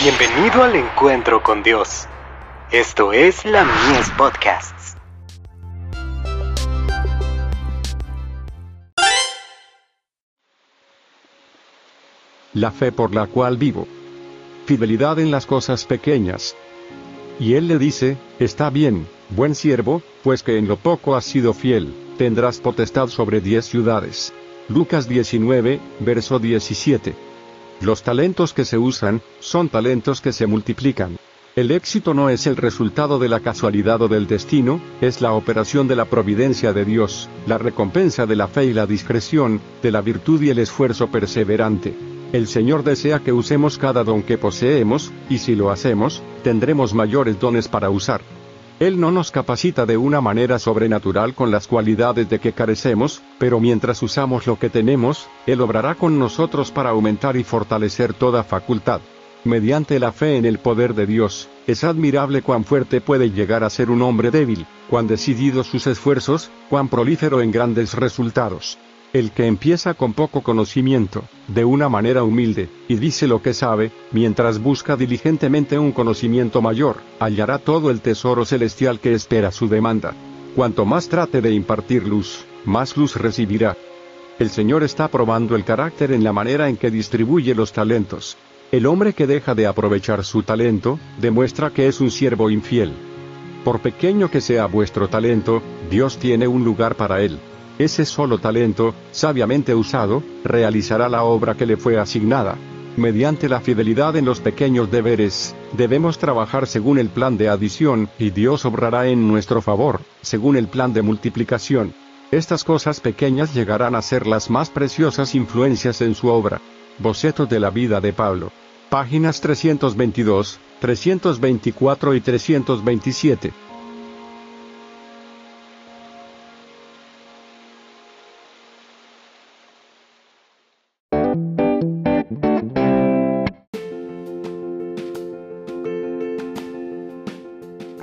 Bienvenido al encuentro con Dios. Esto es la Mies Podcasts. La fe por la cual vivo. Fidelidad en las cosas pequeñas. Y él le dice, está bien, buen siervo, pues que en lo poco has sido fiel, tendrás potestad sobre diez ciudades. Lucas 19, verso 17. Los talentos que se usan, son talentos que se multiplican. El éxito no es el resultado de la casualidad o del destino, es la operación de la providencia de Dios, la recompensa de la fe y la discreción, de la virtud y el esfuerzo perseverante. El Señor desea que usemos cada don que poseemos, y si lo hacemos, tendremos mayores dones para usar. Él no nos capacita de una manera sobrenatural con las cualidades de que carecemos, pero mientras usamos lo que tenemos, Él obrará con nosotros para aumentar y fortalecer toda facultad. Mediante la fe en el poder de Dios, es admirable cuán fuerte puede llegar a ser un hombre débil, cuán decididos sus esfuerzos, cuán prolífero en grandes resultados. El que empieza con poco conocimiento, de una manera humilde, y dice lo que sabe, mientras busca diligentemente un conocimiento mayor, hallará todo el tesoro celestial que espera su demanda. Cuanto más trate de impartir luz, más luz recibirá. El Señor está probando el carácter en la manera en que distribuye los talentos. El hombre que deja de aprovechar su talento, demuestra que es un siervo infiel. Por pequeño que sea vuestro talento, Dios tiene un lugar para él. Ese solo talento, sabiamente usado, realizará la obra que le fue asignada. Mediante la fidelidad en los pequeños deberes, debemos trabajar según el plan de adición, y Dios obrará en nuestro favor, según el plan de multiplicación. Estas cosas pequeñas llegarán a ser las más preciosas influencias en su obra. Boceto de la vida de Pablo. Páginas 322, 324 y 327.